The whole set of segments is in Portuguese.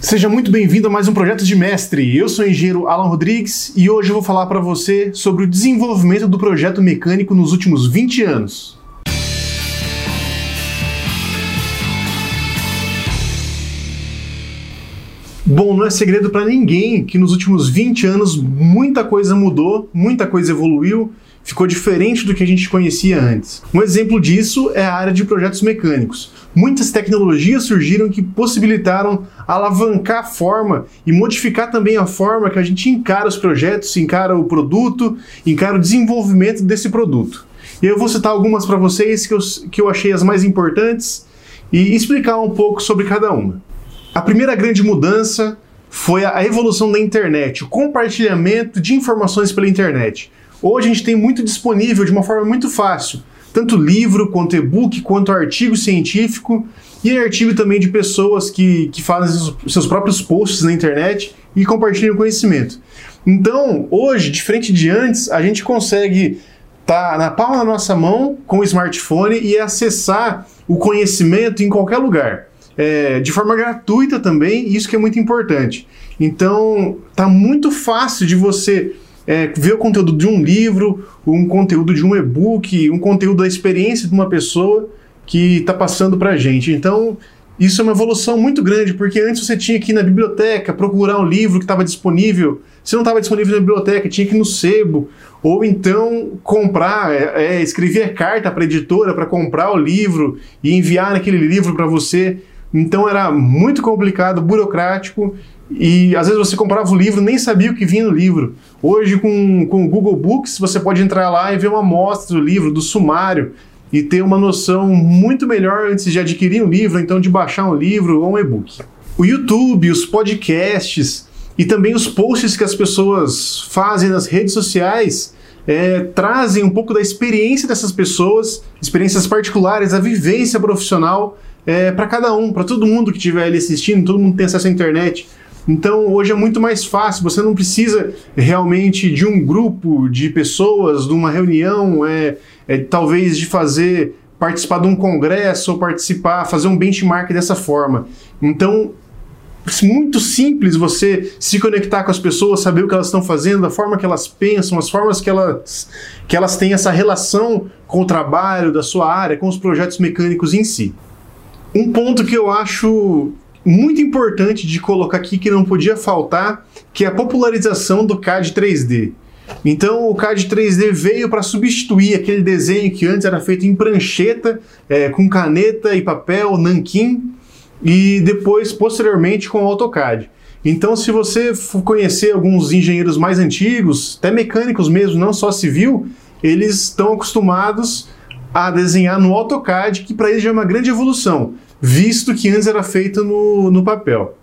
Seja muito bem-vindo a mais um projeto de mestre. Eu sou o engenheiro Alan Rodrigues e hoje eu vou falar para você sobre o desenvolvimento do projeto mecânico nos últimos 20 anos. Bom, não é segredo para ninguém que nos últimos 20 anos muita coisa mudou, muita coisa evoluiu, ficou diferente do que a gente conhecia antes. Um exemplo disso é a área de projetos mecânicos. Muitas tecnologias surgiram que possibilitaram alavancar a forma e modificar também a forma que a gente encara os projetos, encara o produto, encara o desenvolvimento desse produto. E eu vou citar algumas para vocês que eu, que eu achei as mais importantes e explicar um pouco sobre cada uma. A primeira grande mudança foi a evolução da internet, o compartilhamento de informações pela internet. Hoje a gente tem muito disponível de uma forma muito fácil, tanto livro, quanto e-book, quanto artigo científico e artigo também de pessoas que, que fazem seus próprios posts na internet e compartilham conhecimento. Então, hoje, diferente de antes, a gente consegue estar tá na palma da nossa mão com o smartphone e acessar o conhecimento em qualquer lugar é, de forma gratuita também, isso que é muito importante. Então, tá muito fácil de você é, ver o conteúdo de um livro, um conteúdo de um e-book, um conteúdo da experiência de uma pessoa que está passando para a gente. Então, isso é uma evolução muito grande, porque antes você tinha que ir na biblioteca procurar um livro que estava disponível. Se não estava disponível na biblioteca, tinha que ir no sebo. Ou então comprar, é, é, escrever carta para a editora para comprar o livro e enviar aquele livro para você. Então era muito complicado, burocrático e às vezes você comprava o livro nem sabia o que vinha no livro. Hoje com, com o Google Books você pode entrar lá e ver uma amostra do livro, do sumário e ter uma noção muito melhor antes de adquirir um livro, então de baixar um livro ou um e-book. O YouTube, os podcasts e também os posts que as pessoas fazem nas redes sociais é, trazem um pouco da experiência dessas pessoas, experiências particulares, a vivência profissional é, para cada um, para todo mundo que estiver ali assistindo, todo mundo tem acesso à internet. Então hoje é muito mais fácil, você não precisa realmente de um grupo de pessoas, de uma reunião, é, é, talvez de fazer participar de um congresso ou participar, fazer um benchmark dessa forma. Então muito simples você se conectar com as pessoas, saber o que elas estão fazendo, a forma que elas pensam, as formas que elas, que elas têm essa relação com o trabalho da sua área, com os projetos mecânicos em si. Um ponto que eu acho muito importante de colocar aqui que não podia faltar, que é a popularização do CAD 3D. Então o CAD 3D veio para substituir aquele desenho que antes era feito em prancheta, é, com caneta e papel, nanquim, e depois, posteriormente, com AutoCAD. Então, se você conhecer alguns engenheiros mais antigos, até mecânicos mesmo, não só civil, eles estão acostumados a desenhar no AutoCAD, que para eles já é uma grande evolução, visto que antes era feito no, no papel.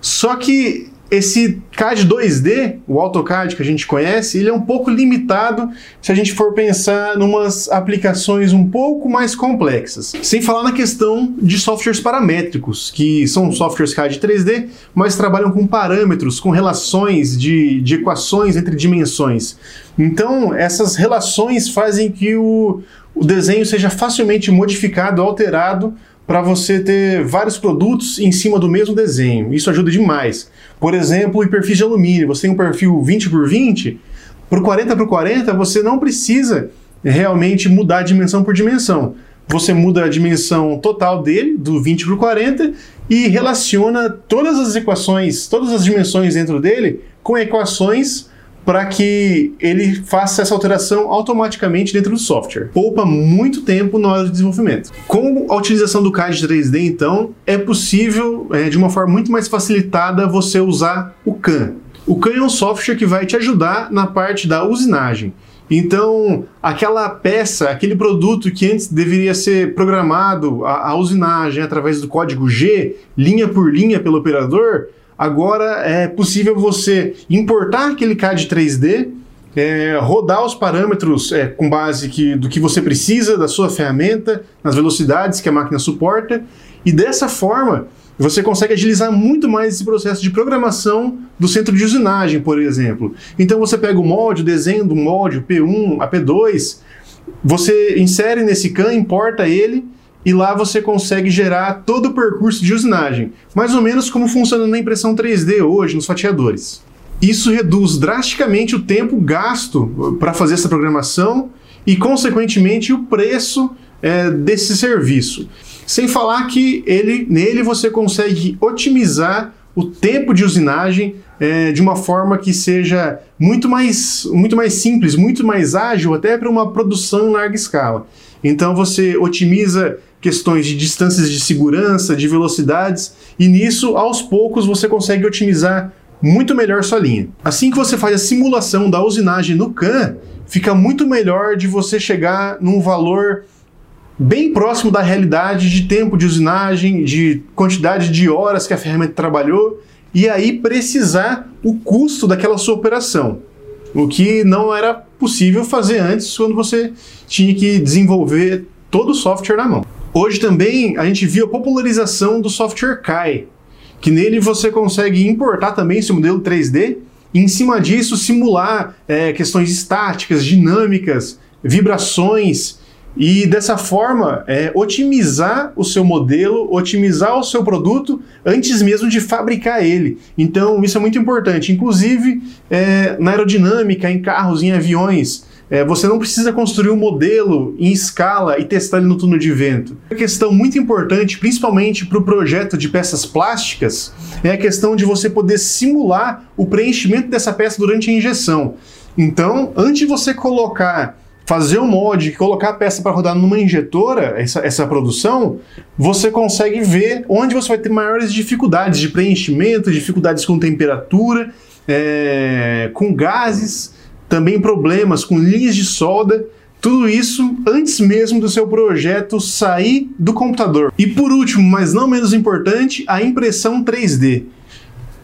Só que esse CAD 2D, o AutoCAD que a gente conhece, ele é um pouco limitado se a gente for pensar em umas aplicações um pouco mais complexas. Sem falar na questão de softwares paramétricos, que são softwares CAD 3D, mas trabalham com parâmetros, com relações de, de equações entre dimensões. Então, essas relações fazem que o, o desenho seja facilmente modificado, alterado para você ter vários produtos em cima do mesmo desenho. Isso ajuda demais. Por exemplo, em perfis de alumínio, você tem um perfil 20 por 20, para o 40 por 40 você não precisa realmente mudar dimensão por dimensão. Você muda a dimensão total dele, do 20 por 40, e relaciona todas as equações, todas as dimensões dentro dele com equações para que ele faça essa alteração automaticamente dentro do software. Poupa muito tempo na hora de desenvolvimento. Com a utilização do CAD 3D, então, é possível, é, de uma forma muito mais facilitada, você usar o CAM. O CAM é um software que vai te ajudar na parte da usinagem. Então, aquela peça, aquele produto que antes deveria ser programado, a, a usinagem através do código G, linha por linha pelo operador, Agora é possível você importar aquele CAD 3D, é, rodar os parâmetros é, com base que, do que você precisa da sua ferramenta, nas velocidades que a máquina suporta, e dessa forma você consegue agilizar muito mais esse processo de programação do centro de usinagem, por exemplo. Então você pega o molde, o desenho do molde, o P1, a P2, você insere nesse CAN, importa ele e lá você consegue gerar todo o percurso de usinagem, mais ou menos como funciona na impressão 3D hoje nos fatiadores. Isso reduz drasticamente o tempo gasto para fazer essa programação e, consequentemente, o preço é, desse serviço. Sem falar que ele, nele você consegue otimizar o tempo de usinagem é, de uma forma que seja muito mais, muito mais simples, muito mais ágil, até para uma produção em larga escala. Então você otimiza questões de distâncias de segurança, de velocidades, e nisso, aos poucos, você consegue otimizar muito melhor sua linha. Assim que você faz a simulação da usinagem no CAN, fica muito melhor de você chegar num valor bem próximo da realidade de tempo de usinagem, de quantidade de horas que a ferramenta trabalhou, e aí precisar o custo daquela sua operação. O que não era possível fazer antes quando você tinha que desenvolver todo o software na mão. Hoje também a gente viu a popularização do software KAI, que nele você consegue importar também esse modelo 3D e em cima disso simular é, questões estáticas, dinâmicas, vibrações e dessa forma é, otimizar o seu modelo, otimizar o seu produto antes mesmo de fabricar ele. Então isso é muito importante, inclusive é, na aerodinâmica, em carros, em aviões. É, você não precisa construir um modelo em escala e testar ele no túnel de vento. Uma questão muito importante, principalmente para o projeto de peças plásticas, é a questão de você poder simular o preenchimento dessa peça durante a injeção. Então, antes de você colocar fazer um mod, colocar a peça para rodar numa injetora, essa, essa produção, você consegue ver onde você vai ter maiores dificuldades de preenchimento, dificuldades com temperatura, é, com gases, também problemas com linhas de solda. Tudo isso antes mesmo do seu projeto sair do computador. E por último, mas não menos importante, a impressão 3D.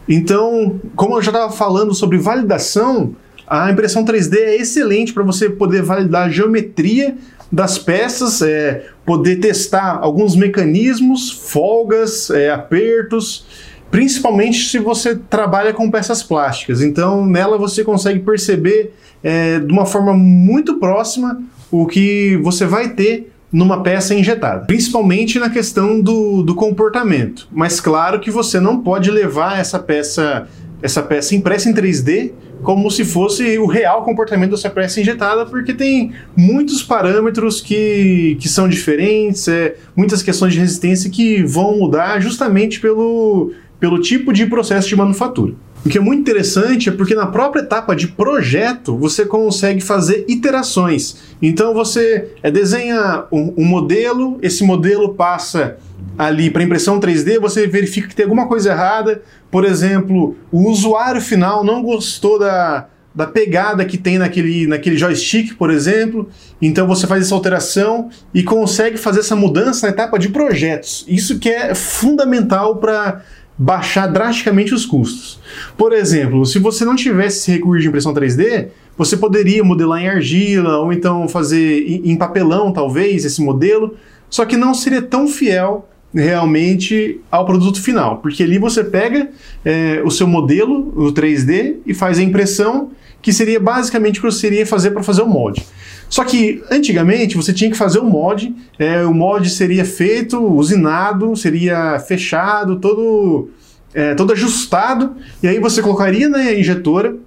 Então, como eu já estava falando sobre validação, a impressão 3D é excelente para você poder validar a geometria das peças, é, poder testar alguns mecanismos, folgas, é, apertos, principalmente se você trabalha com peças plásticas. Então, nela você consegue perceber é, de uma forma muito próxima o que você vai ter numa peça injetada, principalmente na questão do, do comportamento. Mas claro que você não pode levar essa peça, essa peça impressa em 3D como se fosse o real comportamento dessa peça injetada, porque tem muitos parâmetros que, que são diferentes, é, muitas questões de resistência que vão mudar justamente pelo, pelo tipo de processo de manufatura. O que é muito interessante é porque na própria etapa de projeto você consegue fazer iterações. Então você é, desenha um, um modelo, esse modelo passa ali para impressão 3D, você verifica que tem alguma coisa errada. Por exemplo, o usuário final não gostou da, da pegada que tem naquele, naquele joystick, por exemplo. Então você faz essa alteração e consegue fazer essa mudança na etapa de projetos. Isso que é fundamental para baixar drasticamente os custos. Por exemplo, se você não tivesse esse recurso de impressão 3D, você poderia modelar em argila ou então fazer em papelão, talvez, esse modelo, só que não seria tão fiel realmente ao produto final, porque ali você pega é, o seu modelo, o 3D, e faz a impressão, que seria basicamente o que você iria fazer para fazer o molde. Só que antigamente você tinha que fazer o mod, é, o mod seria feito, usinado, seria fechado, todo, é, todo ajustado, e aí você colocaria na injetora,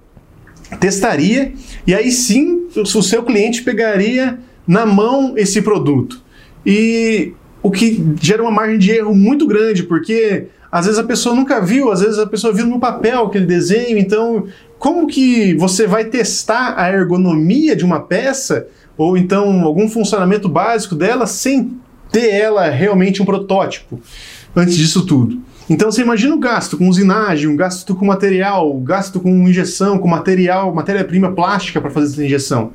testaria, e aí sim o seu cliente pegaria na mão esse produto. E o que gera uma margem de erro muito grande, porque às vezes a pessoa nunca viu, às vezes a pessoa viu no papel aquele desenho, então como que você vai testar a ergonomia de uma peça ou então algum funcionamento básico dela sem ter ela realmente um protótipo antes disso tudo? Então você imagina o gasto com usinagem, um gasto com material, gasto com injeção, com material, matéria-prima plástica para fazer essa injeção.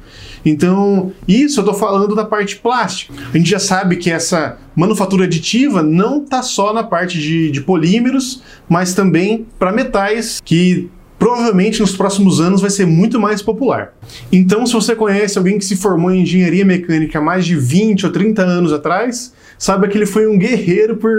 Então, isso eu estou falando da parte plástica. A gente já sabe que essa manufatura aditiva não está só na parte de, de polímeros, mas também para metais, que provavelmente nos próximos anos vai ser muito mais popular. Então, se você conhece alguém que se formou em engenharia mecânica há mais de 20 ou 30 anos atrás, saiba que ele foi um guerreiro por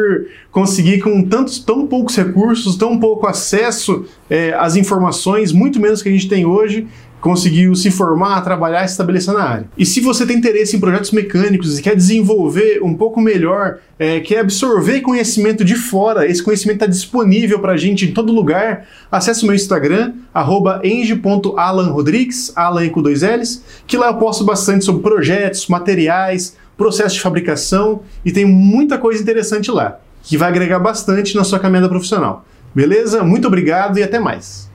conseguir, com tantos, tão poucos recursos, tão pouco acesso é, às informações, muito menos que a gente tem hoje, conseguiu se formar, trabalhar se estabelecer na área. E se você tem interesse em projetos mecânicos e quer desenvolver um pouco melhor, é, quer absorver conhecimento de fora, esse conhecimento está disponível para a gente em todo lugar, acesse o meu Instagram, eng.alanrodrigues, Alan com dois L's, que lá eu posto bastante sobre projetos, materiais, processo de fabricação e tem muita coisa interessante lá, que vai agregar bastante na sua caminhada profissional. Beleza? Muito obrigado e até mais.